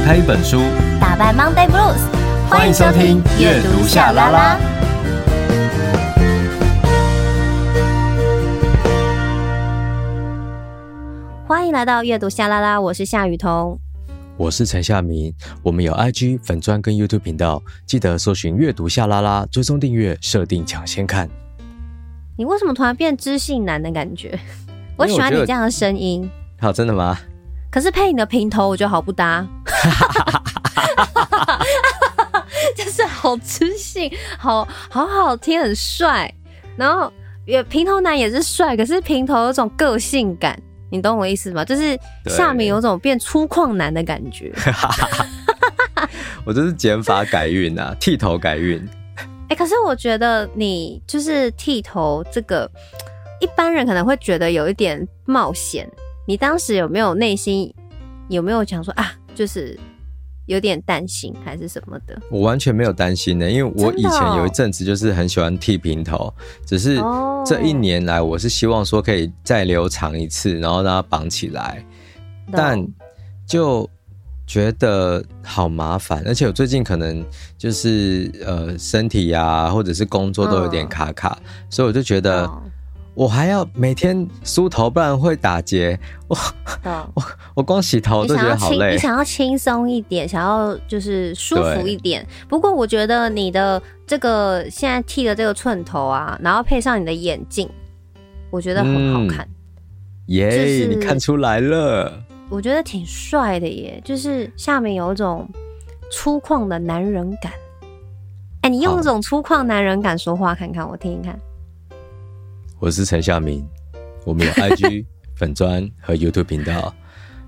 打开一本书，打败 Monday Blues。欢迎收听阅读夏拉拉。欢迎来到阅读夏拉拉，我是夏雨桐，我是陈夏明。我们有 IG 粉专跟 YouTube 频道，记得搜寻阅读夏拉拉，追踪订阅，设定抢先看。你为什么突然变知性男的感觉？我喜欢你这样的声音。好，真的吗？可是配你的平头，我觉得好不搭。就是好知性，好好好听，很帅。然后也平头男也是帅，可是平头有种个性感，你懂我意思吗？就是下面有种变粗犷男的感觉。我这是减法改运啊，剃头改运。哎、欸，可是我觉得你就是剃头这个，一般人可能会觉得有一点冒险。你当时有没有内心有没有想说啊，就是有点担心还是什么的？我完全没有担心的，因为我以前有一阵子就是很喜欢剃平头，哦、只是这一年来我是希望说可以再留长一次，然后让它绑起来，但就。觉得好麻烦，而且我最近可能就是呃身体呀、啊，或者是工作都有点卡卡，嗯、所以我就觉得我还要每天梳头，不然会打结。我、嗯、我我光洗头都觉得好累。你想要轻松一点，想要就是舒服一点。不过我觉得你的这个现在剃的这个寸头啊，然后配上你的眼镜，我觉得很好看。耶、嗯，yeah, 就是、你看出来了。我觉得挺帅的耶，就是下面有一种粗犷的男人感。哎、欸，你用这种粗犷男人感说话，看看我听一看。我是陈夏明，我们有 IG 粉砖和 YouTube 频道，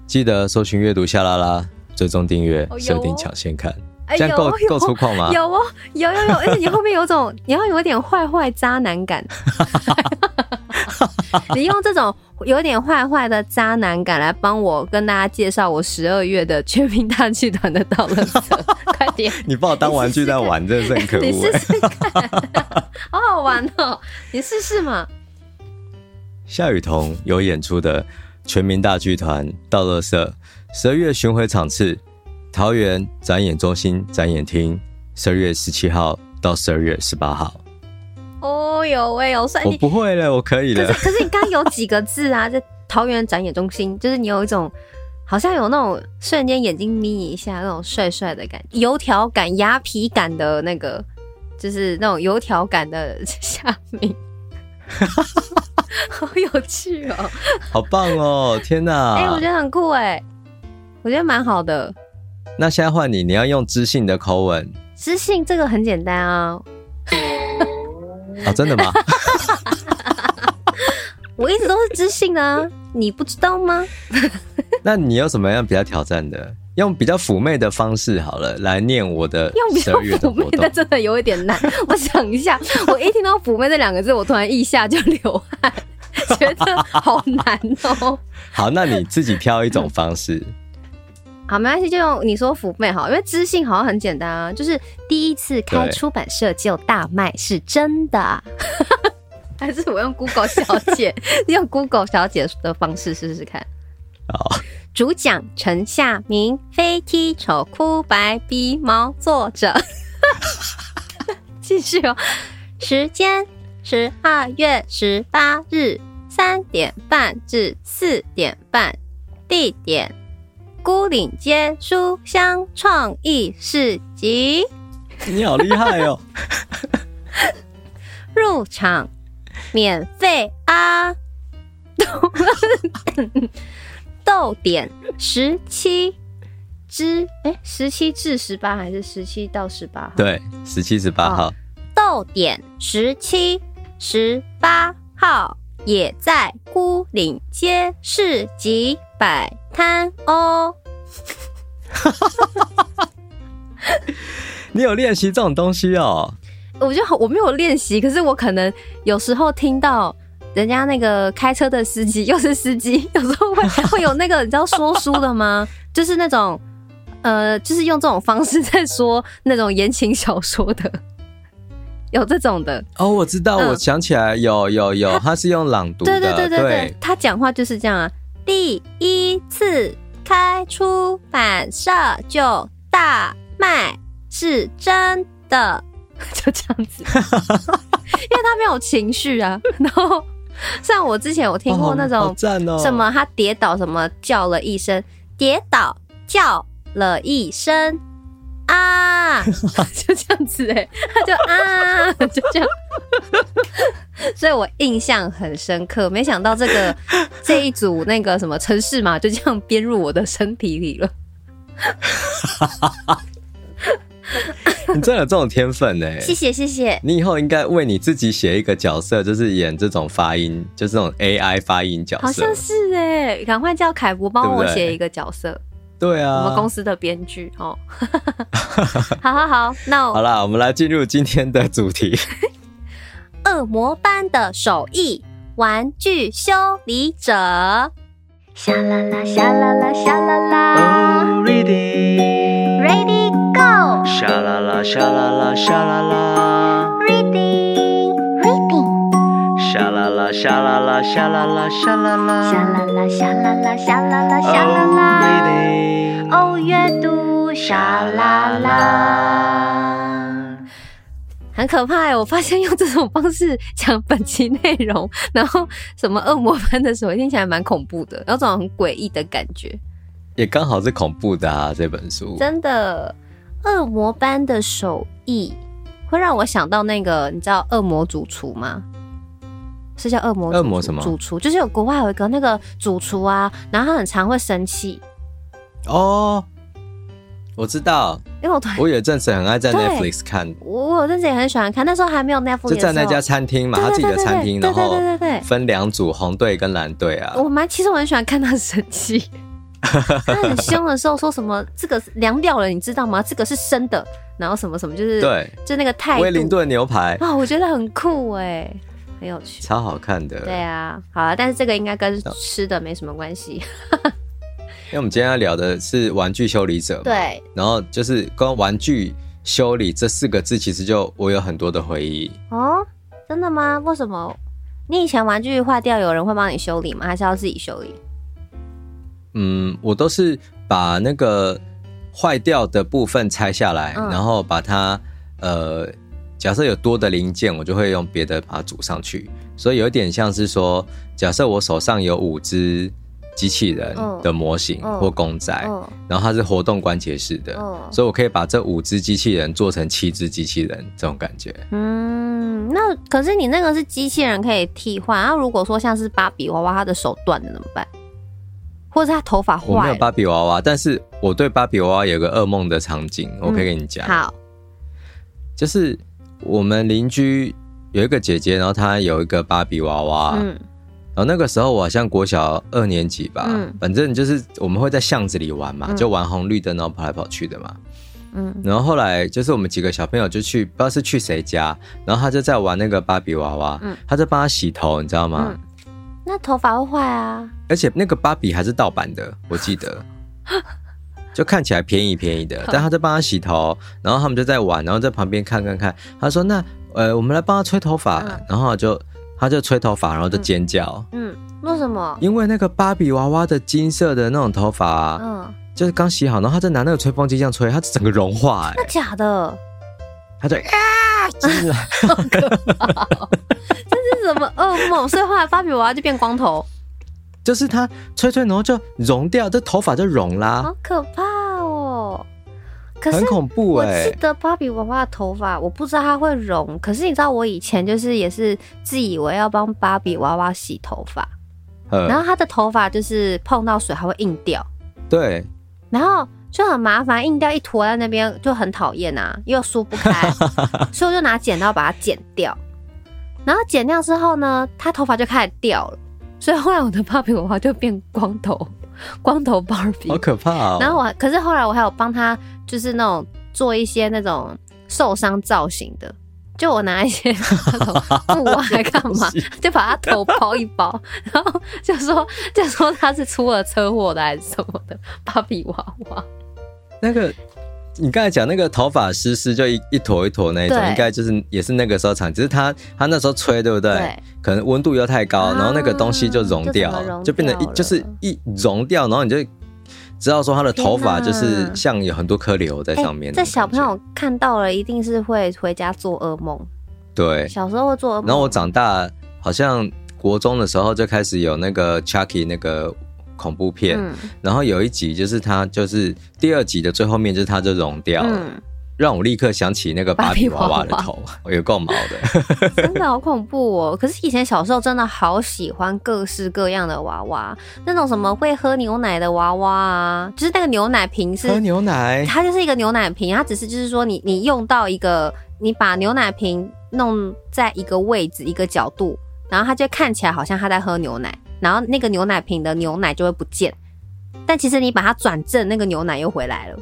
记得搜寻阅读夏拉拉，追踪订阅，设定抢先看。这样够够粗犷吗？有哦，有有有，而且你后面有种，你要有一点坏坏渣男感。你用这种有点坏坏的渣男感来帮我跟大家介绍我十二月的全民大剧团的倒垃圾，快点！你把我当玩具在玩，真的是很可恶。你试试看，好好玩哦！你试试嘛。夏雨桐有演出的全民大剧团道乐社，十二月巡回场次，桃园展演中心展演厅，十二月十七号到十二月十八号。哦哟喂，有帅！我不会了，我可以了。可是，可是你刚刚有几个字啊？在桃园展演中心，就是你有一种好像有那种瞬间眼睛眯一下那种帅帅的感觉，油条感、鸭皮感的那个，就是那种油条感的下面，好有趣哦！好棒哦！天哪！哎、欸，我觉得很酷哎，我觉得蛮好的。那现在换你，你要用知性的口吻。知性这个很简单啊。啊、哦，真的吗？我一直都是知性的啊，你不知道吗？那你有什么样比较挑战的？用比较妩媚的方式好了，来念我的。用比较妩媚的真的有一点难。我想一下，我一听到“妩媚”这两个字，我突然一下就流汗，觉得好难哦。好，那你自己挑一种方式。好，没关系，就用你说妩媚好，因为知性好像很简单啊，就是第一次开出版社就大卖是真的，还是我用 Google 小姐 用 Google 小姐的方式试试看？好，主讲陈夏明，飞踢丑哭白鼻毛，作者 继续哦，时间十二月十八日三点半至四点半，地点。孤岭街书香创意市集，你好厉害哦！入场免费啊！逗点十七至哎，十七至十八还是十七到十八号？对，十七十八号。逗点十七十八号也在孤岭街市集摆摊哦。你有练习这种东西哦？我觉得我没有练习，可是我可能有时候听到人家那个开车的司机，又是司机，有时候会 会有那个你知道说书的吗？就是那种呃，就是用这种方式在说那种言情小说的，有这种的哦。我知道，嗯、我想起来，有有有，他是用朗读的，对对对对对，对他讲话就是这样啊。第一次。开出版社就大卖是真的，就这样子，因为他没有情绪啊。然后 像我之前有听过那种什么，他跌倒什么叫了一声，跌倒叫了一声。啊，就这样子哎、欸，他就啊，就这样，所以我印象很深刻。没想到这个这一组那个什么城市嘛，就这样编入我的身体里了。你真的有这种天分呢、欸？谢谢谢谢。你以后应该为你自己写一个角色，就是演这种发音，就是这种 AI 发音角色。好像是哎、欸，赶快叫凯博帮我写一个角色。对啊，我们公司的编剧哦。好好好，那我好啦，我们来进入今天的主题。恶魔般的手艺，玩具修理者。沙啦啦，沙啦啦，沙啦啦。Oh, ready。沙啦啦，沙啦啦，沙啦啦。，reading reading，。沙啦啦，沙啦啦，沙啦啦，沙啦啦。沙啦啦，沙啦啦，沙啦啦，沙啦啦。，reading，。哦，阅读沙啦啦，很可怕哎！我发现用这种方式讲本期内容，然后什么恶魔般的手艺听起来蛮恐怖的，有种很诡异的感觉。也刚好是恐怖的啊！这本书真的，恶魔般的手艺会让我想到那个，你知道恶魔主厨吗？是叫恶魔恶魔什么主厨？就是有国外有一个那个主厨啊，然后他很常会生气。哦，我知道，因为我我有阵子很爱在 Netflix 看，我我阵子也很喜欢看，那时候还没有 Netflix，就在那家餐厅嘛，他自己的餐厅，然后对对对，分两组，红队跟蓝队啊。我蛮其实我很喜欢看他生气，他很凶的时候说什么这个凉掉了，你知道吗？这个是生的，然后什么什么就是对，就那个态度。威灵顿牛排啊，我觉得很酷哎，很有趣，超好看的。对啊，好啊，但是这个应该跟吃的没什么关系。因为我们今天要聊的是玩具修理者，对，然后就是跟玩具修理这四个字，其实就我有很多的回忆。哦，真的吗？为什么？你以前玩具坏掉，有人会帮你修理吗？还是要自己修理？嗯，我都是把那个坏掉的部分拆下来，嗯、然后把它呃，假设有多的零件，我就会用别的把它组上去。所以有点像是说，假设我手上有五只。机器人的模型或公仔，然后它是活动关节式的，嗯、所以我可以把这五只机器人做成七只机器人这种感觉。嗯，那可是你那个是机器人可以替换，那如果说像是芭比娃娃，它的手断了怎么办？或者他头发坏？我没有芭比娃娃，但是我对芭比娃娃有个噩梦的场景，我可以跟你讲。嗯、好，就是我们邻居有一个姐姐，然后她有一个芭比娃娃。嗯。然后那个时候我好像国小二年级吧，嗯、反正就是我们会在巷子里玩嘛，嗯、就玩红绿灯，然后跑来跑去的嘛。嗯，然后后来就是我们几个小朋友就去，不知道是去谁家，然后他就在玩那个芭比娃娃，嗯，他就帮他洗头，你知道吗？嗯、那头发会坏啊。而且那个芭比还是盗版的，我记得，就看起来便宜便宜的，但他在帮他洗头，然后他们就在玩，然后在旁边看看看。他说：“那呃，我们来帮他吹头发。嗯”然后就。他就吹头发，然后就尖叫。嗯，为什么？因为那个芭比娃娃的金色的那种头发，啊，嗯，就是刚洗好，然后他在拿那个吹风机这样吹，它整个融化，那假的？他就啊，真的，好可怕，喔！这是什么噩梦？所以后来芭比娃娃就变光头。就是他吹吹，然后就融掉，这头发就融啦。好可怕哦，喔！可是很恐怖哎，欸！我记得芭比娃娃的头发，我不知道它会融。可是你知道，我以前就是也是自以为要帮芭比娃娃洗头发，然后它的头发就是碰到水还会硬掉。对，然后就很麻烦，硬掉一坨在那边就很讨厌啊，又梳不开，所以我就拿剪刀把它剪掉。然后剪掉之后呢，他头发就开始掉了，所以后来我的芭比娃娃就变光头。光头芭比，好可怕哦！然后我，可是后来我还有帮他，就是那种做一些那种受伤造型的，就我拿一些那种布啊，还干嘛，就把他头包一包，然后就说就说他是出了车祸的还是什么的芭比娃娃，那个。你刚才讲那个头发湿湿就一一坨一坨那一种，应该就是也是那个时候产，只是他他那时候吹对不对？对，可能温度又太高，啊、然后那个东西就融掉，就，就变成一就是一融掉，然后你就知道说他的头发就是像有很多颗瘤在上面。这小朋友看到了，一定是会回家做噩梦。对，小时候会做噩梦。然后我长大，好像国中的时候就开始有那个 Chucky 那个恐怖片，嗯、然后有一集就是他就是第二集的最后面就是他就融掉了。嗯。让我立刻想起那个芭比娃娃的头，我有够毛的，真的好恐怖哦！可是以前小时候真的好喜欢各式各样的娃娃，那种什么会喝牛奶的娃娃啊，就是那个牛奶瓶是喝牛奶，它就是一个牛奶瓶，它只是就是说你你用到一个，你把牛奶瓶弄在一个位置一个角度，然后它就看起来好像它在喝牛奶，然后那个牛奶瓶的牛奶就会不见，但其实你把它转正，那个牛奶又回来了。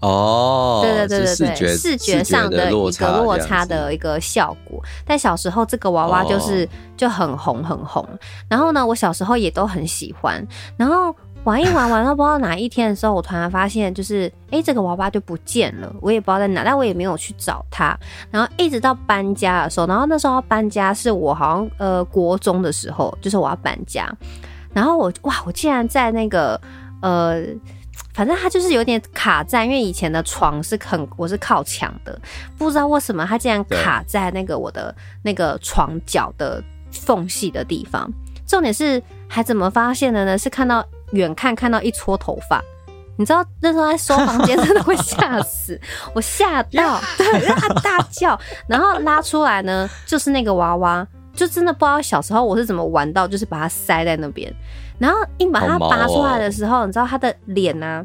哦，对对对对对，视觉上的一个落差的一个效果。但小时候这个娃娃就是、哦、就很红很红，然后呢，我小时候也都很喜欢。然后玩一玩玩到不知道哪一天的时候，我突然发现就是，哎，这个娃娃就不见了，我也不知道在哪，但我也没有去找它。然后一直到搬家的时候，然后那时候搬家是我好像呃国中的时候，就是我要搬家。然后我哇，我竟然在那个呃。反正它就是有点卡在，因为以前的床是很，我是靠墙的，不知道为什么它竟然卡在那个我的那个床角的缝隙的地方。重点是还怎么发现的呢？是看到远看看到一撮头发，你知道那时候在收房间真的会吓死，我吓到，对，让他大叫，然后拉出来呢，就是那个娃娃，就真的不知道小时候我是怎么玩到，就是把它塞在那边。然后硬把它拔出来的时候，哦、你知道他的脸呢、啊，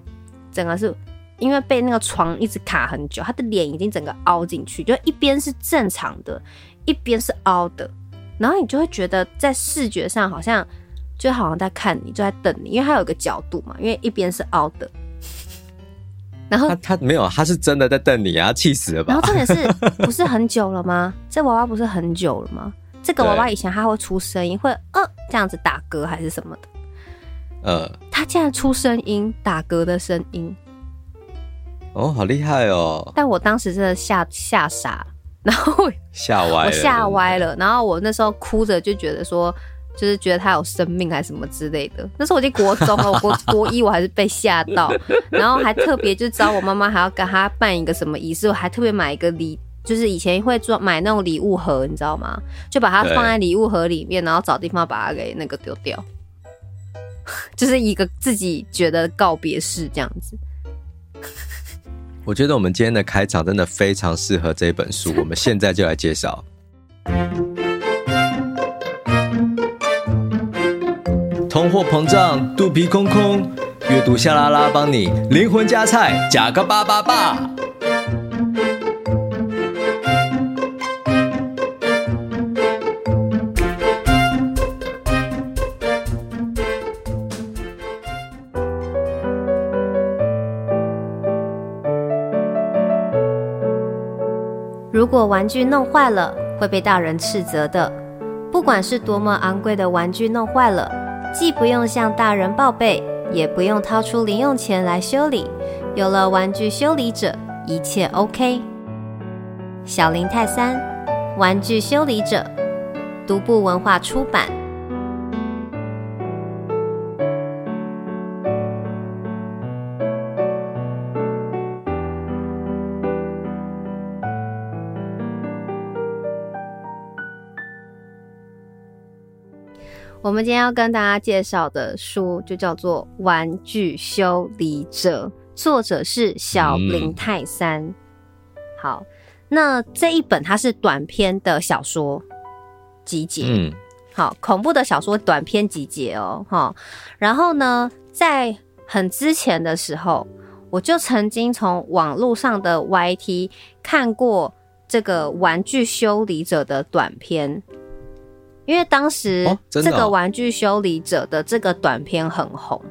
整个是因为被那个床一直卡很久，他的脸已经整个凹进去，就一边是正常的，一边是凹的，然后你就会觉得在视觉上好像就好像在看你，就在瞪你，因为它有一个角度嘛，因为一边是凹的。然后他他没有，他是真的在瞪你啊，气死了吧？然后重点是 不是很久了吗？这娃娃不是很久了吗？这个娃娃以前它会出声音，会呃这样子打嗝还是什么的。呃，他竟然出声音，打嗝的声音，哦，好厉害哦！但我当时真的吓吓傻，然后吓歪了，我吓歪了，然后我那时候哭着就觉得说，就是觉得他有生命还是什么之类的。那时候我已经国中了，我国 国一我还是被吓到，然后还特别就找我妈妈，还要给他办一个什么仪式，我还特别买一个礼，就是以前会做买那种礼物盒，你知道吗？就把它放在礼物盒里面，然后找地方把它给那个丢掉。就是一个自己觉得告别式这样子。我觉得我们今天的开场真的非常适合这本书，我们现在就来介绍。通货膨胀，肚皮空空，阅读夏拉拉帮你灵魂加菜，加个八八八。如果玩具弄坏了，会被大人斥责的。不管是多么昂贵的玩具弄坏了，既不用向大人报备，也不用掏出零用钱来修理。有了玩具修理者，一切 OK。小林泰三，玩具修理者，独步文化出版。我们今天要跟大家介绍的书就叫做《玩具修理者》，作者是小林泰三。嗯、好，那这一本它是短篇的小说集结，嗯，好，恐怖的小说短篇集结哦，哈。然后呢，在很之前的时候，我就曾经从网络上的 YT 看过这个《玩具修理者》的短篇。因为当时这个玩具修理者的这个短片很红，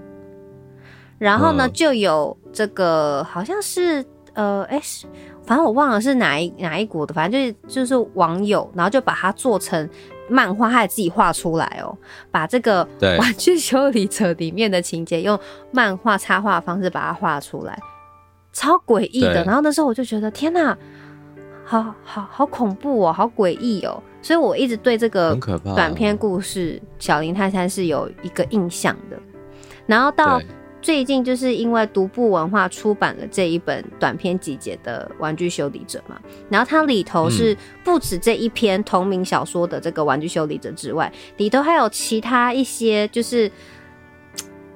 然后呢，就有这个好像是呃，哎，反正我忘了是哪一哪一国的，反正就是就是网友，然后就把它做成漫画，他也自己画出来哦，把这个玩具修理者里面的情节用漫画插画的方式把它画出来，超诡异的。然后那时候我就觉得天哪！好好好恐怖哦，好诡异哦，所以我一直对这个短篇故事《小林泰山》是有一个印象的。然后到最近就是因为独步文化出版了这一本短篇集结的《玩具修理者》嘛，然后它里头是不止这一篇同名小说的这个《玩具修理者》之外，里头还有其他一些，就是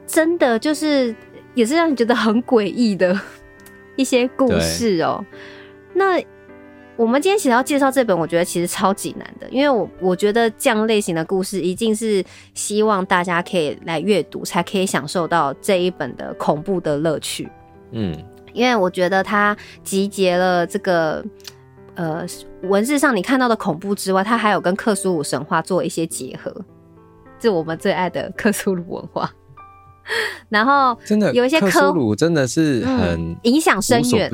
真的就是也是让你觉得很诡异的一些故事哦、喔。那我们今天其实要介绍这本，我觉得其实超级难的，因为我我觉得这样类型的故事一定是希望大家可以来阅读，才可以享受到这一本的恐怖的乐趣。嗯，因为我觉得它集结了这个呃文字上你看到的恐怖之外，它还有跟克苏鲁神话做一些结合，这我们最爱的克苏鲁文化。然后真的有一些科鲁真的是很影响深远，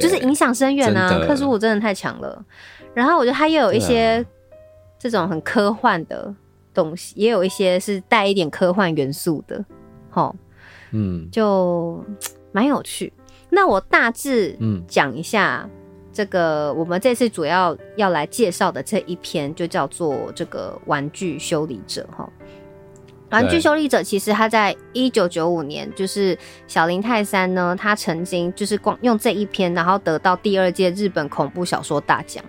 就是影响深远啊！克苏鲁真的太强了。然后我觉得他又有一些这种很科幻的东西，也有一些是带一点科幻元素的，齁，嗯，就蛮有趣。那我大致讲一下这个，我们这次主要要来介绍的这一篇，就叫做这个玩具修理者，齁。玩具修理者其实他在一九九五年，就是小林泰三呢，他曾经就是光用这一篇，然后得到第二届日本恐怖小说大奖，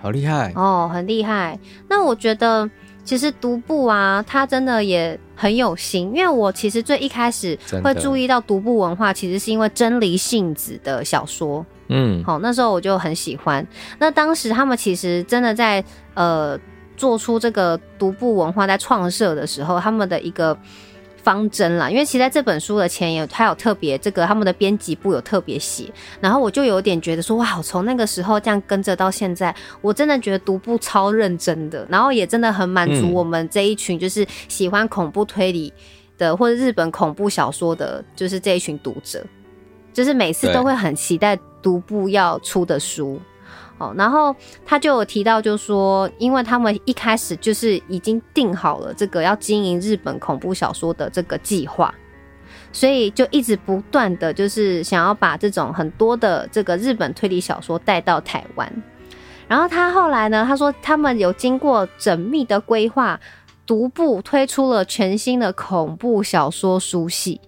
好厉害哦，很厉害。那我觉得其实独步啊，他真的也很有心，因为我其实最一开始会注意到独步文化，其实是因为真离性子的小说，嗯，好，那时候我就很喜欢。那当时他们其实真的在呃。做出这个独步文化在创设的时候，他们的一个方针啦，因为其实在这本书的前言，他有特别这个他们的编辑部有特别写，然后我就有点觉得说，哇，从那个时候这样跟着到现在，我真的觉得独步超认真的，然后也真的很满足我们这一群就是喜欢恐怖推理的或者日本恐怖小说的，就是这一群读者，就是每次都会很期待独步要出的书。然后他就有提到，就说，因为他们一开始就是已经定好了这个要经营日本恐怖小说的这个计划，所以就一直不断的就是想要把这种很多的这个日本推理小说带到台湾。然后他后来呢，他说他们有经过缜密的规划，独步推出了全新的恐怖小说书系。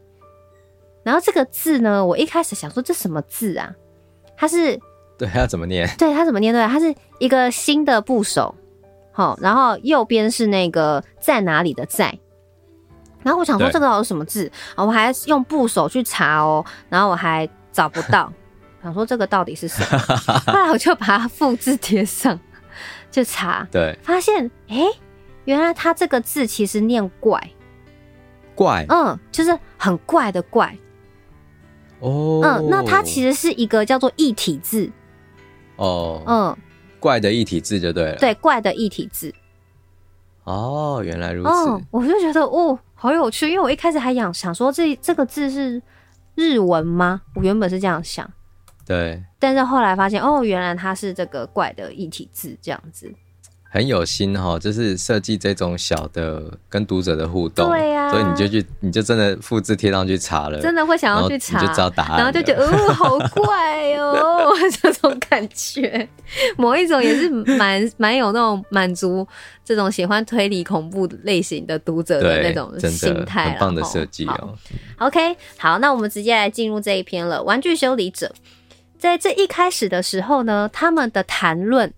然后这个字呢，我一开始想说这什么字啊？它是。对，他怎么念？对，他怎么念？对，他是一个新的部首，好，然后右边是那个在哪里的在，然后我想说这个好像什么字啊？我还用部首去查哦，然后我还找不到，想说这个到底是什么？后来我就把它复制贴上，就查，对，发现哎，原来它这个字其实念怪，怪，嗯，就是很怪的怪，哦，嗯，那它其实是一个叫做异体字。哦，嗯，怪的异体字就对了。对，怪的异体字。哦，原来如此。哦，我就觉得哦，好有趣，因为我一开始还想想说这这个字是日文吗？我原本是这样想。对。但是后来发现，哦，原来它是这个怪的异体字这样子。很有心哈，就是设计这种小的跟读者的互动，对呀、啊，所以你就去，你就真的复制贴上去查了，真的会想要去查，你就知道答案，然后就觉得 哦，好怪哦，这种感觉，某一种也是蛮蛮有那种满足这种喜欢推理恐怖类型的读者的那种心态，很棒的设计哦。OK，好，那我们直接来进入这一篇了。玩具修理者在这一开始的时候呢，他们的谈论。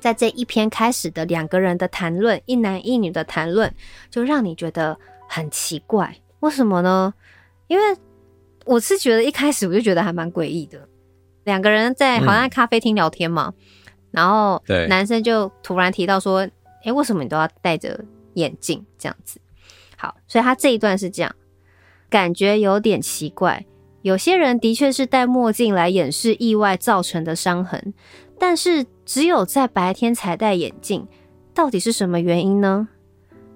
在这一篇开始的两个人的谈论，一男一女的谈论，就让你觉得很奇怪。为什么呢？因为我是觉得一开始我就觉得还蛮诡异的。两个人在好像在咖啡厅聊天嘛，嗯、然后男生就突然提到说：“诶，为什么你都要戴着眼镜这样子？”好，所以他这一段是这样，感觉有点奇怪。有些人的确是戴墨镜来掩饰意外造成的伤痕。但是只有在白天才戴眼镜，到底是什么原因呢？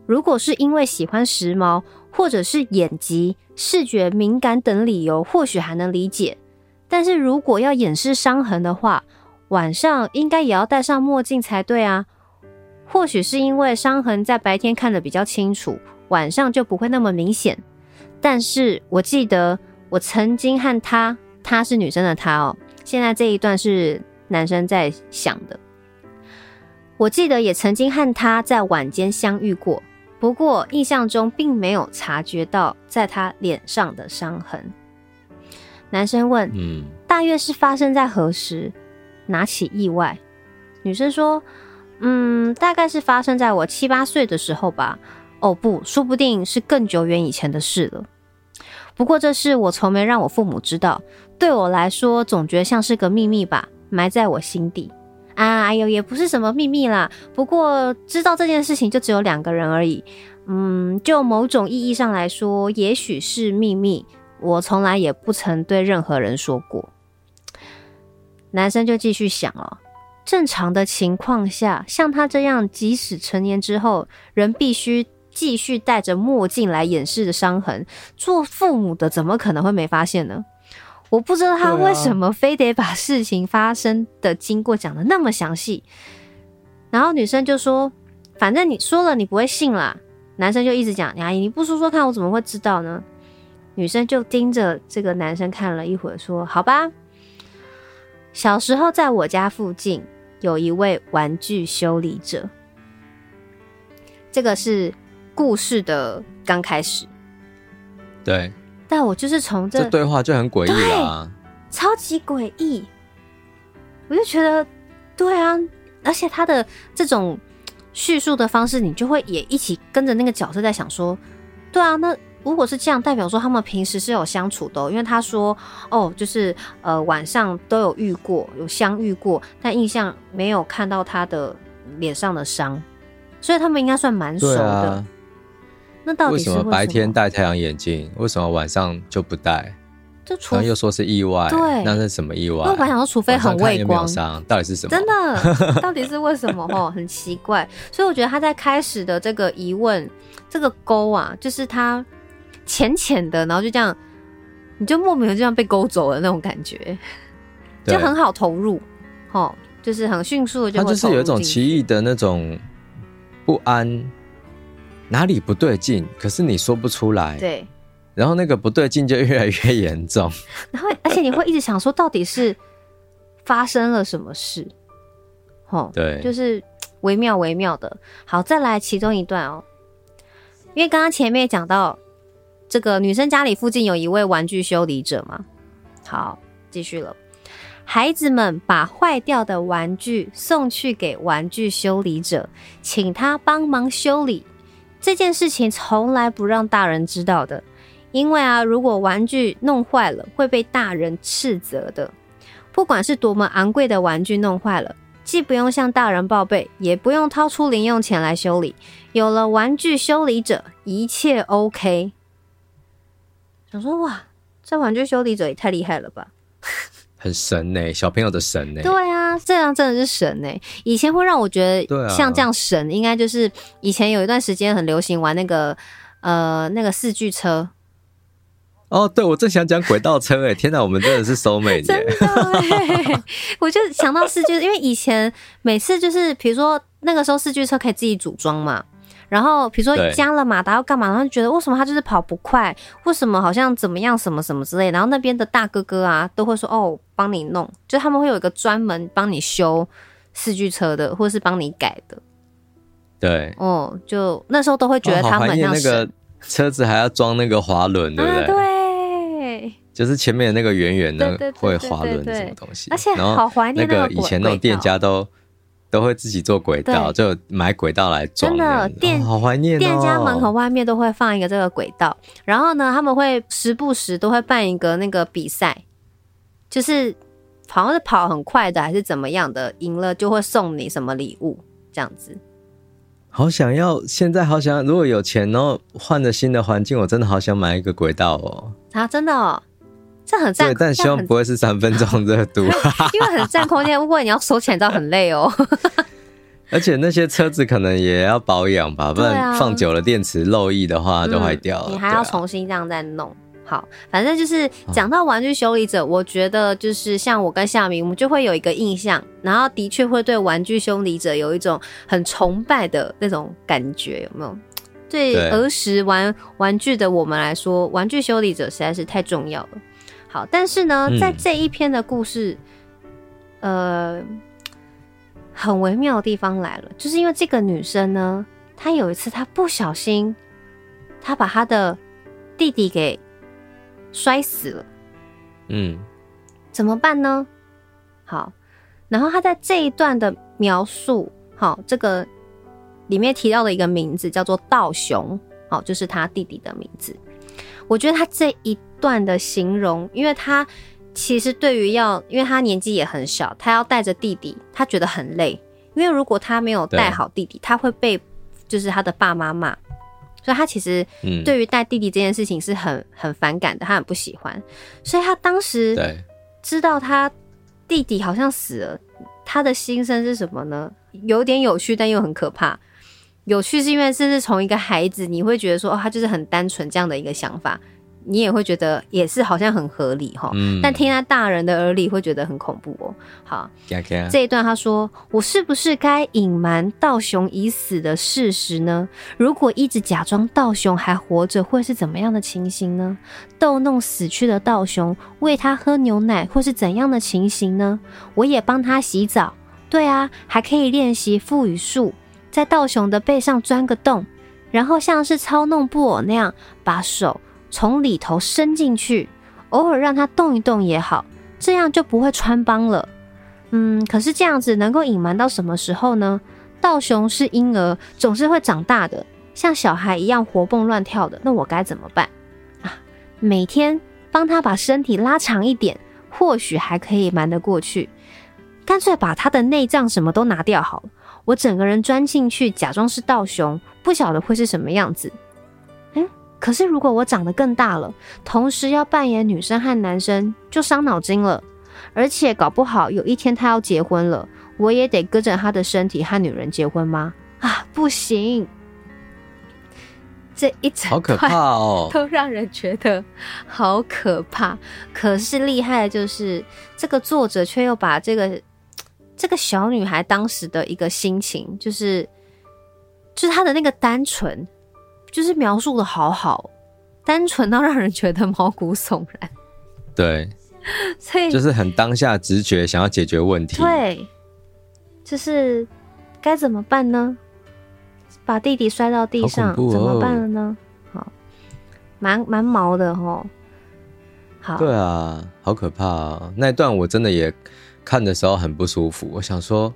如果是因为喜欢时髦，或者是眼疾、视觉敏感等理由，或许还能理解。但是如果要掩饰伤痕的话，晚上应该也要戴上墨镜才对啊。或许是因为伤痕在白天看得比较清楚，晚上就不会那么明显。但是我记得我曾经和她，她是女生的她哦。现在这一段是。男生在想的，我记得也曾经和他在晚间相遇过，不过印象中并没有察觉到在他脸上的伤痕。男生问：“嗯，大约是发生在何时？哪起意外？”女生说：“嗯，大概是发生在我七八岁的时候吧。哦，不，说不定是更久远以前的事了。不过这事我从没让我父母知道，对我来说总觉得像是个秘密吧，埋在我心底。啊，哎呦，也不是什么秘密啦。不过知道这件事情就只有两个人而已。嗯，就某种意义上来说，也许是秘密。”我从来也不曾对任何人说过。男生就继续想哦，正常的情况下，像他这样，即使成年之后，仍必须继续戴着墨镜来掩饰的伤痕，做父母的怎么可能会没发现呢？我不知道他为什么非得把事情发生的经过讲的那么详细。然后女生就说：“反正你说了，你不会信啦。”男生就一直讲：“阿姨，你不说说看，我怎么会知道呢？”女生就盯着这个男生看了一会儿，说：“好吧，小时候在我家附近有一位玩具修理者。这个是故事的刚开始。对，但我就是从这，这对话就很诡异了啊，超级诡异。我就觉得，对啊，而且他的这种叙述的方式，你就会也一起跟着那个角色在想说，对啊，那。”如果是这样，代表说他们平时是有相处的，因为他说哦，就是呃晚上都有遇过，有相遇过，但印象没有看到他的脸上的伤，所以他们应该算蛮熟的。啊、那到底是为什么？白天戴太阳眼镜，为什么晚上就不戴？就除了又说是意外，对，那是什么意外？我本来想说，除非很畏光，到底是什么？真的，到底是为什么？哦，很奇怪。所以我觉得他在开始的这个疑问，这个勾啊，就是他。浅浅的，然后就这样，你就莫名的这样被勾走了那种感觉，就很好投入，哦，就是很迅速的就。他就是有一种奇异的那种不安，哪里不对劲，可是你说不出来。对，然后那个不对劲就越来越严重，然后而且你会一直想说，到底是发生了什么事？哦，对，就是微妙微妙的。好，再来其中一段哦，因为刚刚前面讲到。这个女生家里附近有一位玩具修理者嘛？好，继续了。孩子们把坏掉的玩具送去给玩具修理者，请他帮忙修理。这件事情从来不让大人知道的，因为啊，如果玩具弄坏了，会被大人斥责的。不管是多么昂贵的玩具弄坏了，既不用向大人报备，也不用掏出零用钱来修理。有了玩具修理者，一切 OK。想说哇，这玩具修理者也太厉害了吧！很神呢、欸，小朋友的神呢、欸。对啊，这样真的是神呢、欸。以前会让我觉得，像这样神，应该就是以前有一段时间很流行玩那个呃那个四驱车。哦，对，我正想讲轨道车哎、欸，天哪，我们真的是 soulmate 真的哎，我就想到四驱，因为以前每次就是比如说那个时候四驱车可以自己组装嘛。然后，比如说加了马达要干嘛？然后就觉得为什么他就是跑不快？为什么好像怎么样什么什么之类？然后那边的大哥哥啊，都会说哦，帮你弄，就他们会有一个专门帮你修四驱车的，或者是帮你改的。对，哦，就那时候都会觉得他们很像、哦、那个车子还要装那个滑轮，对不对？啊、对，就是前面的那个圆圆的会滑轮什么东西，而且好怀念那个以前那种店家都。都会自己做轨道，就买轨道来装。真的，店、哦、好怀念、哦。店家门口外面都会放一个这个轨道，然后呢，他们会时不时都会办一个那个比赛，就是好像是跑很快的还是怎么样的，赢了就会送你什么礼物这样子。好想要，现在好想要，如果有钱，然后换了新的环境，我真的好想买一个轨道哦。啊，真的哦。这很占，但希望不会是三分钟热度，因为很占空间。不过你要收钱，倒很累哦。而且那些车子可能也要保养吧，不然放久了电池漏液的话就坏掉了。你还要重新这样再弄。好，反正就是讲到玩具修理者，我觉得就是像我跟夏明，我们就会有一个印象，然后的确会对玩具修理者有一种很崇拜的那种感觉，有没有？对儿时玩玩具的我们来说，玩具修理者实在是太重要了。好，但是呢，在这一篇的故事，嗯、呃，很微妙的地方来了，就是因为这个女生呢，她有一次她不小心，她把她的弟弟给摔死了。嗯，怎么办呢？好，然后他在这一段的描述，好，这个里面提到的一个名字叫做道雄，好，就是他弟弟的名字。我觉得他这一段的形容，因为他其实对于要，因为他年纪也很小，他要带着弟弟，他觉得很累，因为如果他没有带好弟弟，他会被就是他的爸妈骂，所以他其实对于带弟弟这件事情是很很反感的，他很不喜欢，所以他当时知道他弟弟好像死了，他的心声是什么呢？有点有趣，但又很可怕。有趣是因为这是从一个孩子，你会觉得说，哦，他就是很单纯这样的一个想法，你也会觉得也是好像很合理哈。嗯。但听在大人的耳里会觉得很恐怖哦。好，这一段他说：“我是不是该隐瞒道雄已死的事实呢？如果一直假装道雄还活着，会是怎么样的情形呢？逗弄死去的道雄，喂他喝牛奶，会是怎样的情形呢？我也帮他洗澡，对啊，还可以练习腹语术。”在道雄的背上钻个洞，然后像是操弄布偶那样，把手从里头伸进去，偶尔让它动一动也好，这样就不会穿帮了。嗯，可是这样子能够隐瞒到什么时候呢？道雄是婴儿，总是会长大的，像小孩一样活蹦乱跳的，那我该怎么办啊？每天帮他把身体拉长一点，或许还可以瞒得过去。干脆把他的内脏什么都拿掉好了。我整个人钻进去，假装是道雄，不晓得会是什么样子。嗯，可是如果我长得更大了，同时要扮演女生和男生，就伤脑筋了。而且搞不好有一天他要结婚了，我也得跟着他的身体和女人结婚吗？啊，不行！这一整好可怕哦，都让人觉得好可怕。可是厉害的就是这个作者却又把这个。这个小女孩当时的一个心情，就是，就是她的那个单纯，就是描述的好好，单纯到让人觉得毛骨悚然。对，所以就是很当下直觉想要解决问题。对，就是该怎么办呢？把弟弟摔到地上，哦、怎么办了呢？好，蛮蛮毛的哦。好，对啊，好可怕啊！那一段我真的也。看的时候很不舒服，我想说，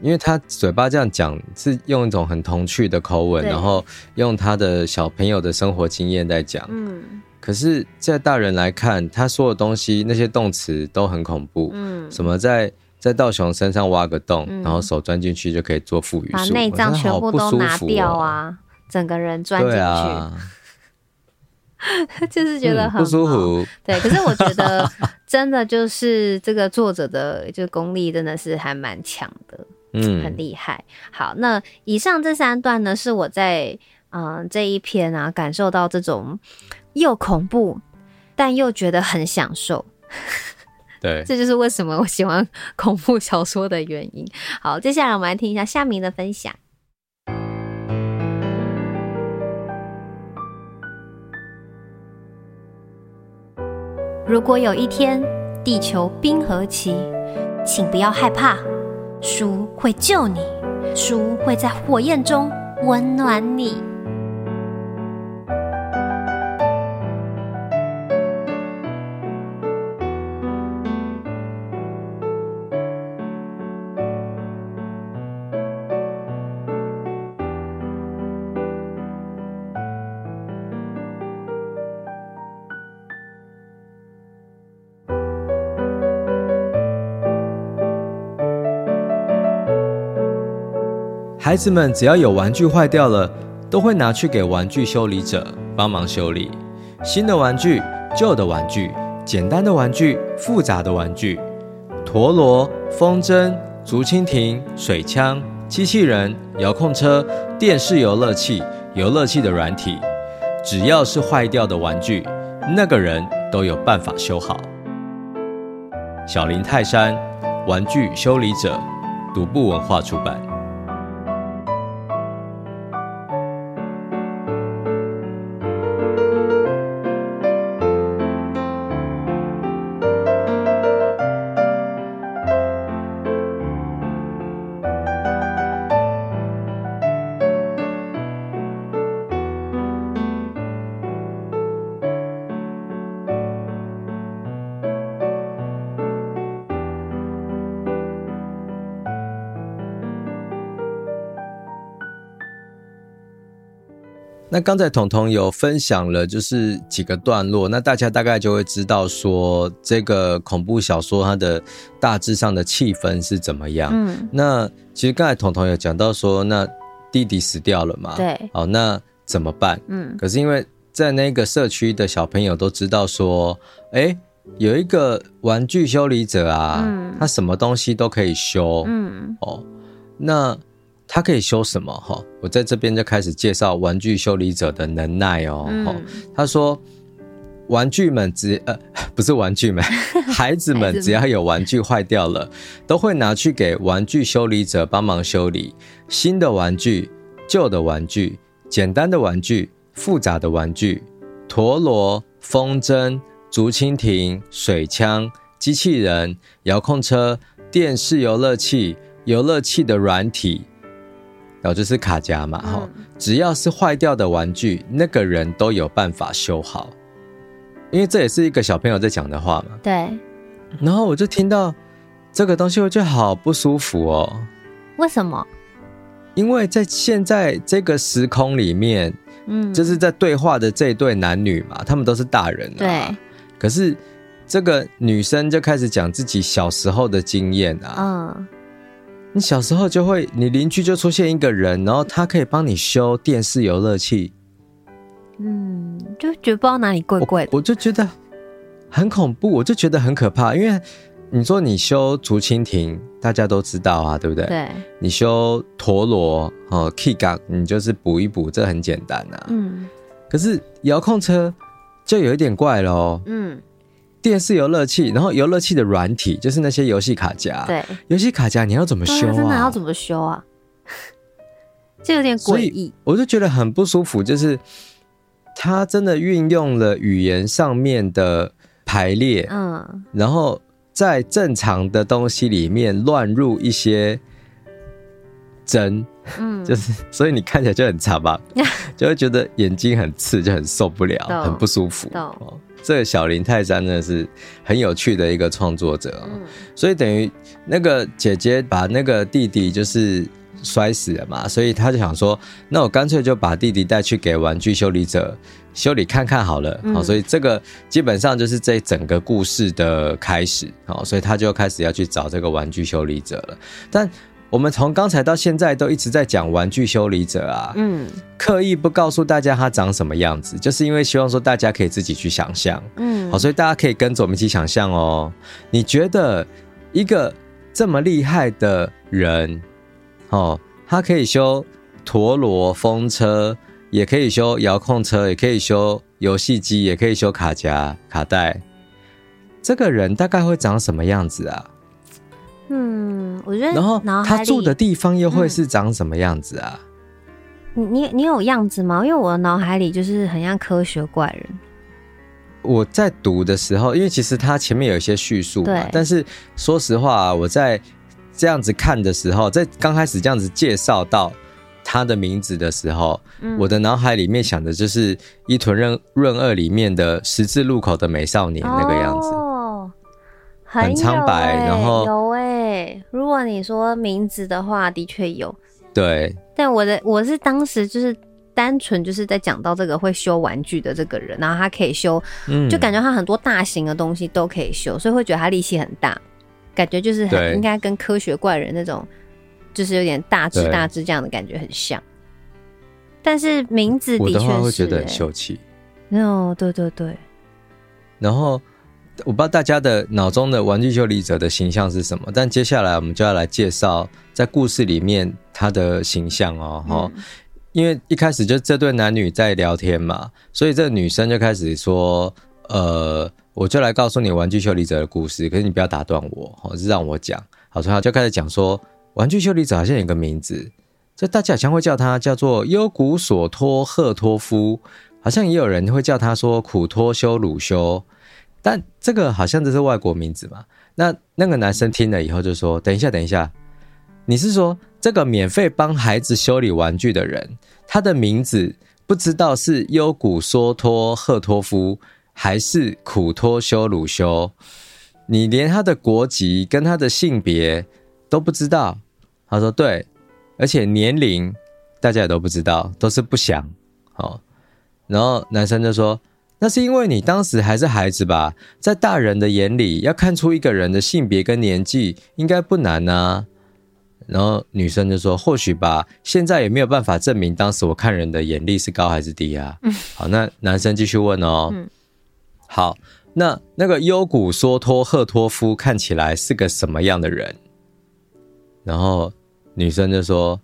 因为他嘴巴这样讲是用一种很童趣的口吻，然后用他的小朋友的生活经验在讲。嗯，可是，在大人来看，他说的东西那些动词都很恐怖。嗯，什么在在道雄身上挖个洞，嗯、然后手钻进去就可以做腹语术，把内脏全部都拿掉啊，整个人钻进去。就是觉得很、嗯、不舒服，对。可是我觉得真的就是这个作者的就功力真的是还蛮强的，嗯，很厉害。好，那以上这三段呢，是我在嗯、呃、这一篇啊感受到这种又恐怖但又觉得很享受。对，这就是为什么我喜欢恐怖小说的原因。好，接下来我们来听一下夏明的分享。如果有一天地球冰河期，请不要害怕，书会救你，书会在火焰中温暖你。孩子们只要有玩具坏掉了，都会拿去给玩具修理者帮忙修理。新的玩具、旧的玩具、简单的玩具、复杂的玩具，陀螺、风筝、竹蜻蜓、水枪、机器人、遥控车、电视游乐器、游乐器的软体，只要是坏掉的玩具，那个人都有办法修好。小林泰山，玩具修理者，独步文化出版。那刚才彤彤有分享了，就是几个段落，那大家大概就会知道说，这个恐怖小说它的大致上的气氛是怎么样。嗯，那其实刚才彤彤有讲到说，那弟弟死掉了嘛？对。好，那怎么办？嗯。可是因为在那个社区的小朋友都知道说，哎，有一个玩具修理者啊，嗯，他什么东西都可以修。嗯。哦，那。他可以修什么？哈，我在这边就开始介绍玩具修理者的能耐哦。嗯、他说，玩具们只呃 不是玩具们，孩子们只要有玩具坏掉了，都会拿去给玩具修理者帮忙修理。新的玩具、旧的玩具、简单的玩具、复杂的玩具、陀螺、风筝、竹蜻蜓、水枪、机器人、遥控车、电视游乐器、游乐器的软体。然后就是卡夹嘛，哈、嗯，只要是坏掉的玩具，那个人都有办法修好，因为这也是一个小朋友在讲的话嘛。对。然后我就听到这个东西，我就好不舒服哦。为什么？因为在现在这个时空里面，嗯，就是在对话的这一对男女嘛，他们都是大人了。对。可是这个女生就开始讲自己小时候的经验啊。嗯。你小时候就会，你邻居就出现一个人，然后他可以帮你修电视游乐器，嗯，就觉得不知道哪里怪怪的我，我就觉得很恐怖，我就觉得很可怕，因为你说你修竹蜻蜓，大家都知道啊，对不对？对。你修陀螺哦，key 杠，你就是补一补，这很简单啊。嗯。可是遥控车就有一点怪喽。嗯。电视游乐器，然后游乐器的软体就是那些游戏卡夹。对，游戏卡夹你要怎么修啊？真的要怎么修啊？这有点诡异，我就觉得很不舒服。就是他真的运用了语言上面的排列，嗯，然后在正常的东西里面乱入一些针，嗯，就是所以你看起来就很差吧，就会觉得眼睛很刺，就很受不了，很不舒服。这个小林泰山呢是很有趣的一个创作者，嗯，所以等于那个姐姐把那个弟弟就是摔死了嘛，所以他就想说，那我干脆就把弟弟带去给玩具修理者修理看看好了，好，嗯，所以这个基本上就是这整个故事的开始，好，所以他就开始要去找这个玩具修理者了，但。我们从刚才到现在都一直在讲玩具修理者啊，嗯，刻意不告诉大家他长什么样子，就是因为希望说大家可以自己去想象，嗯，好，所以大家可以跟着我们一起想象哦。你觉得一个这么厉害的人，哦，他可以修陀螺、风车，也可以修遥控车，也可以修游戏机，也可以修卡夹、卡带，这个人大概会长什么样子啊？嗯，我觉得，然后他住的地方又会是长什么样子啊？嗯、你你你有样子吗？因为我的脑海里就是很像科学怪人。我在读的时候，因为其实他前面有一些叙述嘛，但是说实话，我在这样子看的时候，在刚开始这样子介绍到他的名字的时候，嗯、我的脑海里面想的就是《伊藤润润二》里面的十字路口的美少年那个样子。哦很苍白，欸、然后。如果你说名字的话，的确有。对，但我的我是当时就是单纯就是在讲到这个会修玩具的这个人，然后他可以修，嗯、就感觉他很多大型的东西都可以修，所以会觉得他力气很大，感觉就是很应该跟科学怪人那种，就是有点大只大只这样的感觉很像。但是名字的确我会觉得很秀气。哦，对对对，然后。我不知道大家的脑中的玩具修理者的形象是什么，但接下来我们就要来介绍在故事里面他的形象哦，哈、嗯，因为一开始就这对男女在聊天嘛，所以这个女生就开始说，呃，我就来告诉你玩具修理者的故事，可是你不要打断我，哦，是让我讲，好，所以他就开始讲说，玩具修理者好像有个名字，这大家好像会叫他叫做优古索托赫托夫，好像也有人会叫他说苦托修鲁修。但这个好像这是外国名字嘛？那那个男生听了以后就说：“等一下，等一下，你是说这个免费帮孩子修理玩具的人，他的名字不知道是优古索托赫托夫还是苦托修鲁修？你连他的国籍跟他的性别都不知道？”他说：“对，而且年龄大家也都不知道，都是不详。”哦，然后男生就说：“那是因为你当时还是孩子吧，在大人的眼里，要看出一个人的性别跟年纪应该不难啊。”然后女生就说：“或许吧，现在也没有办法证明当时我看人的眼力是高还是低啊。”好，那男生继续问哦。好，那那个优古索托赫托夫看起来是个什么样的人？然后女生就说：“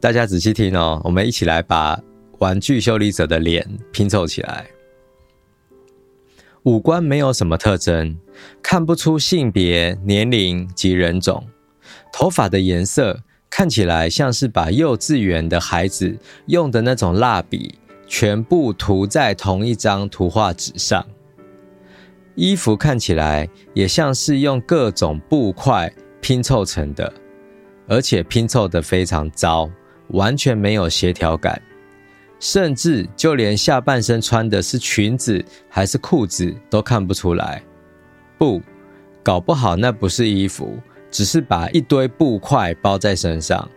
大家仔细听哦，我们一起来把玩具修理者的脸拼凑起来。五官没有什么特征，看不出性别、年龄及人种。”头发的颜色看起来像是把幼稚园的孩子用的那种蜡笔全部涂在同一张图画纸上。衣服看起来也像是用各种布块拼凑成的，而且拼凑得非常糟，完全没有协调感，甚至就连下半身穿的是裙子还是裤子都看不出来。不，搞不好那不是衣服。只是把一堆布块包在身上，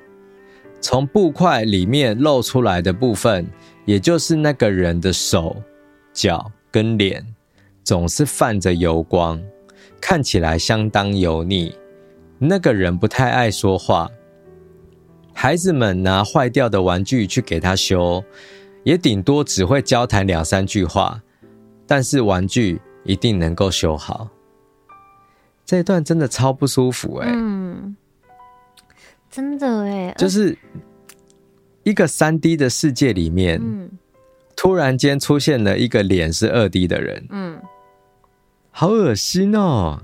从布块里面露出来的部分，也就是那个人的手、脚跟脸，总是泛着油光，看起来相当油腻。那个人不太爱说话，孩子们拿坏掉的玩具去给他修，也顶多只会交谈两三句话，但是玩具一定能够修好。这一段真的超不舒服哎、欸，嗯，真的哎、欸，就是一个三 D 的世界里面，嗯，突然间出现了一个脸是二 D 的人，嗯，好恶心哦，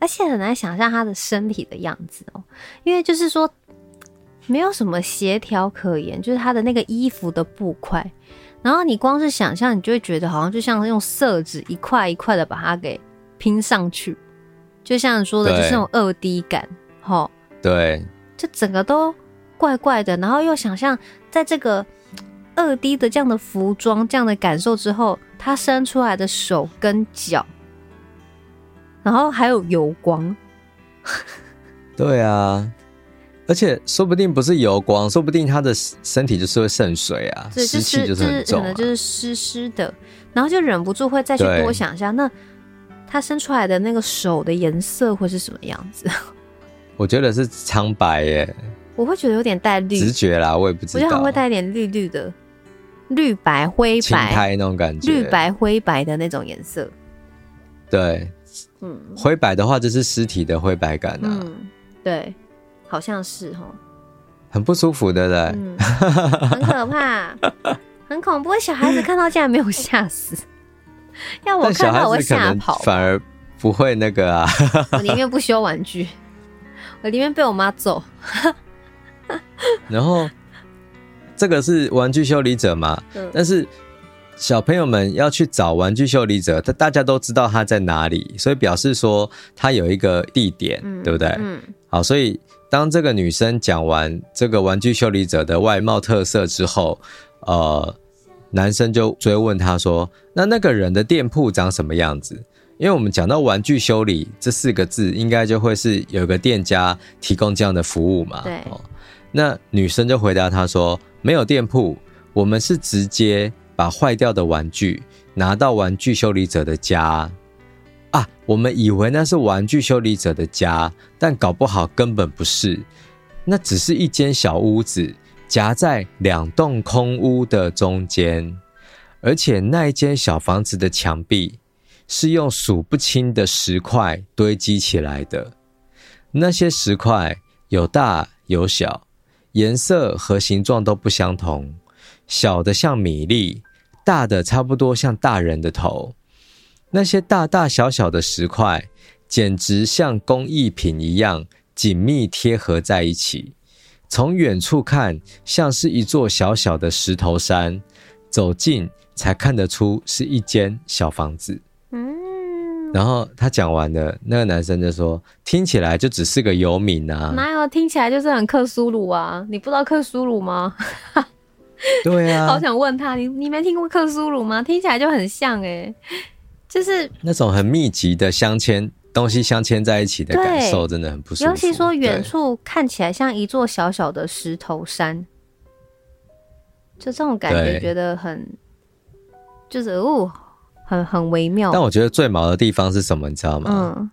而且很难想象他的身体的样子哦，因为就是说没有什么协调可言，就是他的那个衣服的布块，然后你光是想象，你就会觉得好像就像用色纸一块一块的把它给拼上去。就像你说的，就是那种二 D 感，哈，对，就整个都怪怪的，然后又想象在这个二 D 的这样的服装、这样的感受之后，他伸出来的手跟脚，然后还有油光，对啊，而且说不定不是油光，说不定他的身体就是会渗水啊，湿气就是很重啊，可能就是湿湿的，然后就忍不住会再去多想一下那。他伸出来的那个手的颜色会是什么样子？我觉得是苍白耶。我会觉得有点带绿，直觉啦，我也不知道。我觉得会带一点绿绿的，绿白灰白，那种感觉，绿白灰白的那种颜色。对，嗯，灰白的话就是尸体的灰白感啊。嗯，对，好像是哈，很不舒服的，对，嗯，很可怕，很恐怖。小孩子看到竟然没有吓死。要我看到我会吓跑，反而不会那个啊！我宁愿不修玩具，我宁愿被我妈揍。然后这个是玩具修理者嘛？嗯。但是小朋友们要去找玩具修理者，他大家都知道他在哪里，所以表示说他有一个地点，嗯，对不对？嗯。好，所以当这个女生讲完这个玩具修理者的外貌特色之后，呃。男生就追问她说：“那那个人的店铺长什么样子？”因为我们讲到玩具修理这四个字，应该就会是有个店家提供这样的服务嘛。对。那女生就回答他说：“没有店铺，我们是直接把坏掉的玩具拿到玩具修理者的家啊。我们以为那是玩具修理者的家，但搞不好根本不是，那只是一间小屋子。”夹在两栋空屋的中间，而且那一间小房子的墙壁是用数不清的石块堆积起来的。那些石块有大有小，颜色和形状都不相同，小的像米粒，大的差不多像大人的头。那些大大小小的石块，简直像工艺品一样紧密贴合在一起。从远处看，像是一座小小的石头山；走近才看得出是一间小房子。嗯，然后他讲完了，那个男生就说：“听起来就只是个游民啊！”哪有听起来就是很克苏鲁啊？你不知道克苏鲁吗？对啊，好想问他，你你没听过克苏鲁吗？听起来就很像哎、欸，就是那种很密集的镶嵌。东西镶嵌在一起的感受真的很不舒服，尤其说远处看起来像一座小小的石头山，就这种感觉，觉得很就是哦，很很微妙。但我觉得最毛的地方是什么，你知道吗？嗯，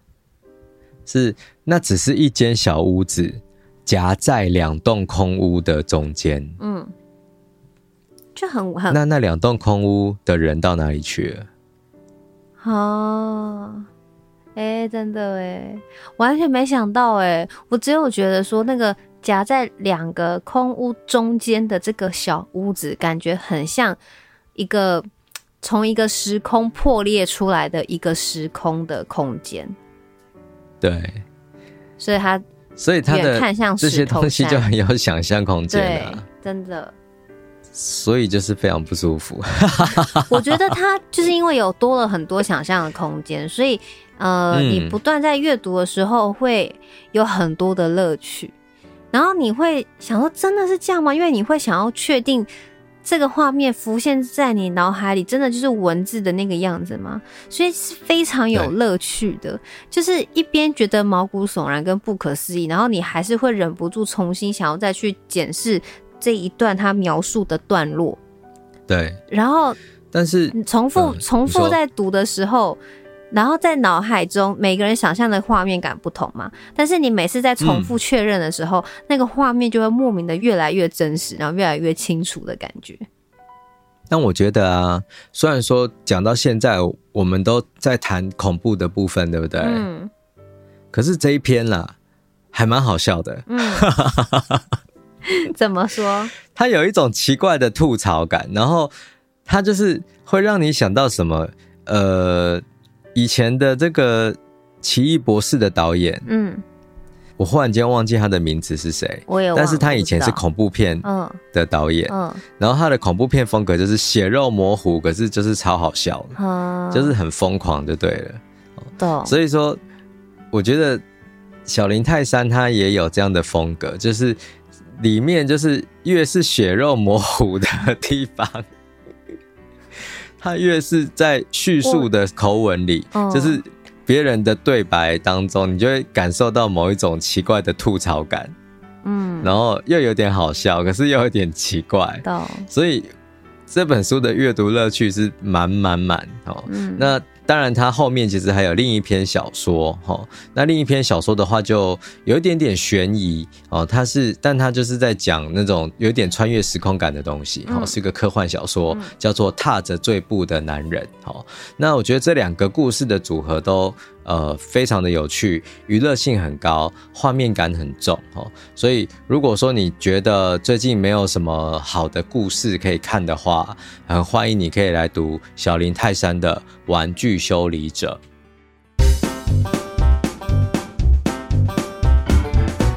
是那只是一间小屋子夹在两栋空屋的中间。嗯。就很很那那两栋空屋的人到哪里去了？哦，哎，真的哎，完全没想到哎，我只有觉得说那个夹在两个空屋中间的这个小屋子，感觉很像一个从一个时空破裂出来的一个时空的空间。对，所以它所以它的看像这些东西就很有想象空间了，真的。所以就是非常不舒服。我觉得他就是因为有多了很多想象的空间，所以呃，嗯、你不断在阅读的时候会有很多的乐趣。然后你会想说，真的是这样吗？因为你会想要确定这个画面浮现在你脑海里，真的就是文字的那个样子吗？所以是非常有乐趣的。就是一边觉得毛骨悚然跟不可思议，然后你还是会忍不住重新想要再去检视。这一段他描述的段落，对，然后但是重复、嗯、重复在读的时候，然后在脑海中每个人想象的画面感不同嘛，但是你每次在重复确认的时候，嗯、那个画面就会莫名的越来越真实，然后越来越清楚的感觉。但我觉得啊，虽然说讲到现在我们都在谈恐怖的部分，对不对？嗯。可是这一篇啦，还蛮好笑的。嗯。怎么说？他有一种奇怪的吐槽感，然后他就是会让你想到什么？呃，以前的这个《奇异博士》的导演，嗯，我忽然间忘记他的名字是谁，我也，但是他以前是恐怖片的导演，嗯，然后他的恐怖片风格就是血肉模糊，可是就是超好笑的，嗯，就是很疯狂就对了，对，所以说我觉得小林泰山他也有这样的风格，就是。里面就是越是血肉模糊的地方，他越是在叙述的口吻里，就是别人的对白当中，你就会感受到某一种奇怪的吐槽感，嗯，然后又有点好笑，可是又有点奇怪，所以这本书的阅读乐趣是满满满哦，那。当然，他后面其实还有另一篇小说，哈。那另一篇小说的话，就有一点点悬疑哦。它是，但他就是在讲那种有点穿越时空感的东西，哦，是个科幻小说，叫做《踏着最步的男人》。好，那我觉得这两个故事的组合都。呃，非常的有趣，娱乐性很高，画面感很重哦。所以，如果说你觉得最近没有什么好的故事可以看的话，很欢迎你可以来读小林泰山的《玩具修理者》。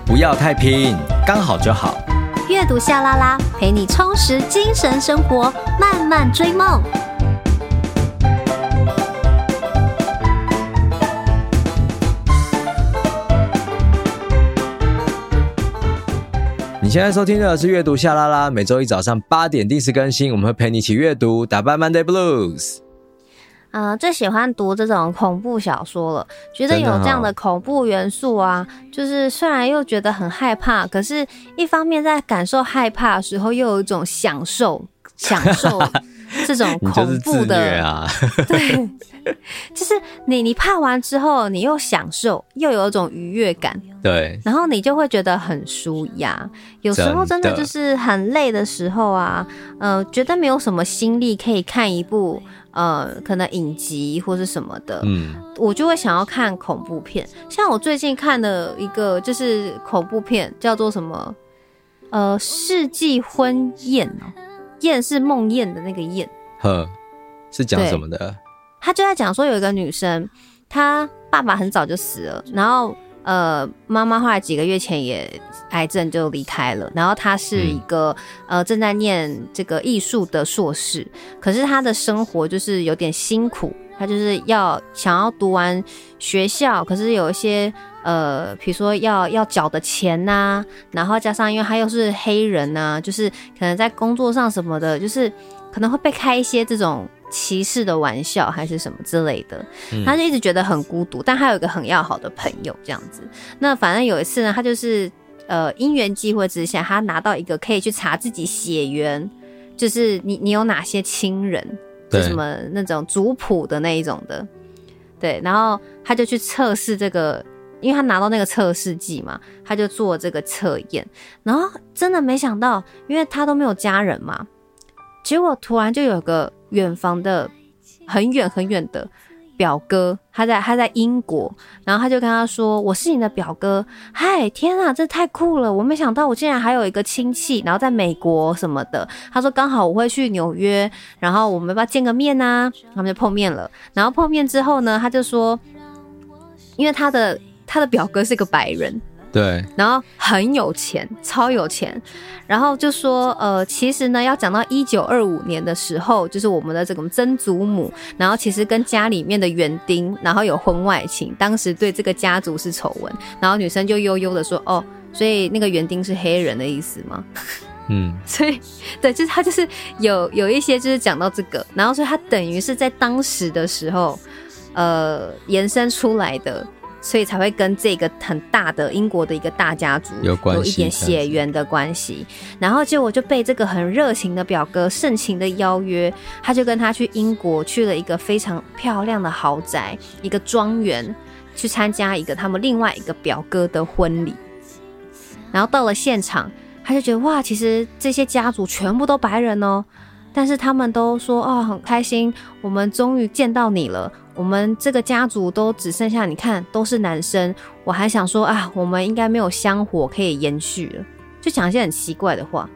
不要太拼，刚好就好。阅读夏拉拉，陪你充实精神生活，慢慢追梦。现在收听的是阅读夏拉拉，每周一早上八点定时更新，我们会陪你一起阅读，打败 Monday Blues。呃，最喜欢读这种恐怖小说了，觉得有这样的恐怖元素啊，哦、就是虽然又觉得很害怕，可是一方面在感受害怕的时候，又有一种享受，享受。这种恐怖的啊，对，就是你你怕完之后，你又享受，又有一种愉悦感，对，然后你就会觉得很舒压。有时候真的就是很累的时候啊，呃，觉得没有什么心力可以看一部呃，可能影集或是什么的，嗯，我就会想要看恐怖片。像我最近看的一个就是恐怖片，叫做什么？呃，世纪婚宴哦。燕是梦魇的那个燕，呵，是讲什么的？他就在讲说有一个女生，她爸爸很早就死了，然后呃，妈妈后来几个月前也癌症就离开了，然后她是一个、嗯、呃正在念这个艺术的硕士，可是她的生活就是有点辛苦，她就是要想要读完学校，可是有一些。呃，比如说要要缴的钱呐、啊，然后加上因为他又是黑人呐、啊，就是可能在工作上什么的，就是可能会被开一些这种歧视的玩笑，还是什么之类的，嗯、他就一直觉得很孤独。但他有一个很要好的朋友这样子。那反正有一次呢，他就是呃因缘际会之下，他拿到一个可以去查自己血缘。就是你你有哪些亲人，就什么那种族谱的那一种的，对，然后他就去测试这个，因为他拿到那个测试剂嘛，他就做这个测验，然后真的没想到，因为他都没有家人嘛，结果突然就有个远房的很远很远的。表哥，他在他在英国，然后他就跟他说：“我是你的表哥。”嗨，天啊，这太酷了！我没想到我竟然还有一个亲戚，然后在美国什么的。他说刚好我会去纽约，然后我们要不要见个面呐、啊？他们就碰面了。然后碰面之后呢，他就说，因为他的他的表哥是个白人。对，然后很有钱，超有钱，然后就说，呃，其实呢，要讲到一九二五年的时候，就是我们的这个曾祖母，然后其实跟家里面的园丁，然后有婚外情，当时对这个家族是丑闻，然后女生就悠悠的说，哦，所以那个园丁是黑人的意思吗？嗯，所以对，就是他就是有有一些就是讲到这个，然后所以他等于是在当时的时候，呃，延伸出来的。所以才会跟这个很大的英国的一个大家族有关系，有一点血缘的关系。然后结果就被这个很热情的表哥盛情的邀约，他就跟他去英国，去了一个非常漂亮的豪宅，一个庄园，去参加一个他们另外一个表哥的婚礼。然后到了现场，他就觉得哇，其实这些家族全部都白人哦，但是他们都说哦，很开心，我们终于见到你了。我们这个家族都只剩下你看，都是男生。我还想说啊，我们应该没有香火可以延续了，就讲一些很奇怪的话。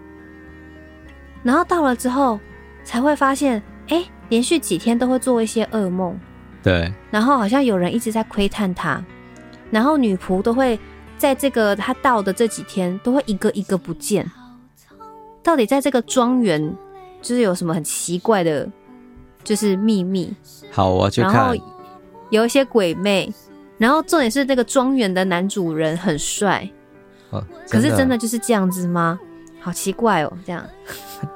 然后到了之后，才会发现，哎，连续几天都会做一些噩梦。对。然后好像有人一直在窥探他，然后女仆都会在这个他到的这几天都会一个一个不见。到底在这个庄园，就是有什么很奇怪的？就是秘密，好，我要去看。然后有一些鬼魅，然后重点是那个庄园的男主人很帅，哦，可是真的就是这样子吗？好奇怪哦，这样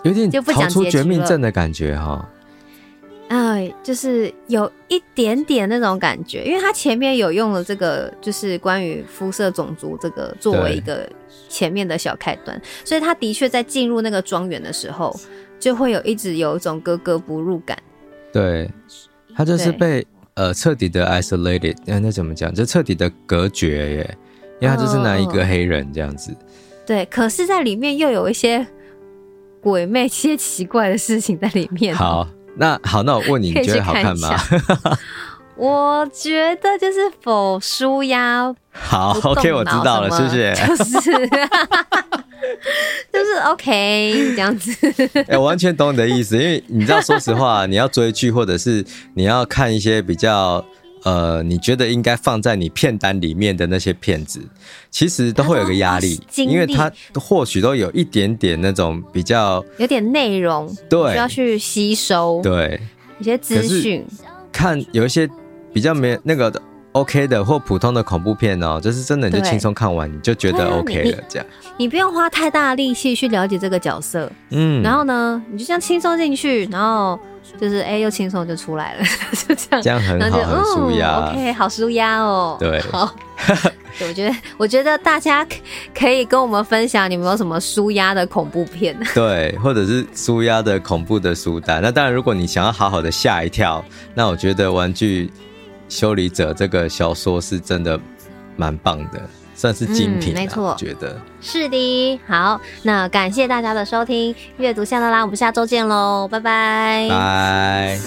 有点 就不逃出绝命镇的感觉哈。哎，就是有一点点那种感觉，因为他前面有用了这个，就是关于肤色种族这个作为一个前面的小开端，所以他的确在进入那个庄园的时候，就会有一直有一种格格不入感。对，他就是被呃彻底的 isolated，那那怎么讲？就彻底的隔绝耶，因为他就是拿一个黑人这样子。哦、对，可是，在里面又有一些鬼魅、一些奇怪的事情在里面。好，那好，那我 问你，你觉得好看吗？我觉得就是否舒压。好，OK，我知道了，谢谢。就是，就是 OK 这样子。哎、欸，我完全懂你的意思，因为你知道，说实话，你要追剧或者是你要看一些比较呃，你觉得应该放在你片单里面的那些片子，其实都会有个压力，因为它或许都有一点点那种比较有点内容，对，需要去吸收，对一些资讯，看有一些。比较没那个 OK 的或普通的恐怖片哦，就是真的你就轻松看完，你就觉得 OK 了这样。你不用花太大的力气去了解这个角色，嗯，然后呢，你就这样轻松进去，然后就是哎、欸，又轻松就出来了，就这样，这样很好，很舒压、嗯。OK，好舒压哦。对，好。我觉得，我觉得大家可以跟我们分享，你们有什么舒压的恐怖片？对，或者是舒压的恐怖的书单。那当然，如果你想要好好的吓一跳，那我觉得《玩具修理者》这个小说是真的蛮棒的，算是精品、啊。没错，我觉得是的。好，那感谢大家的收听，阅读夏 LaLa，我们下周见喽，拜拜，拜。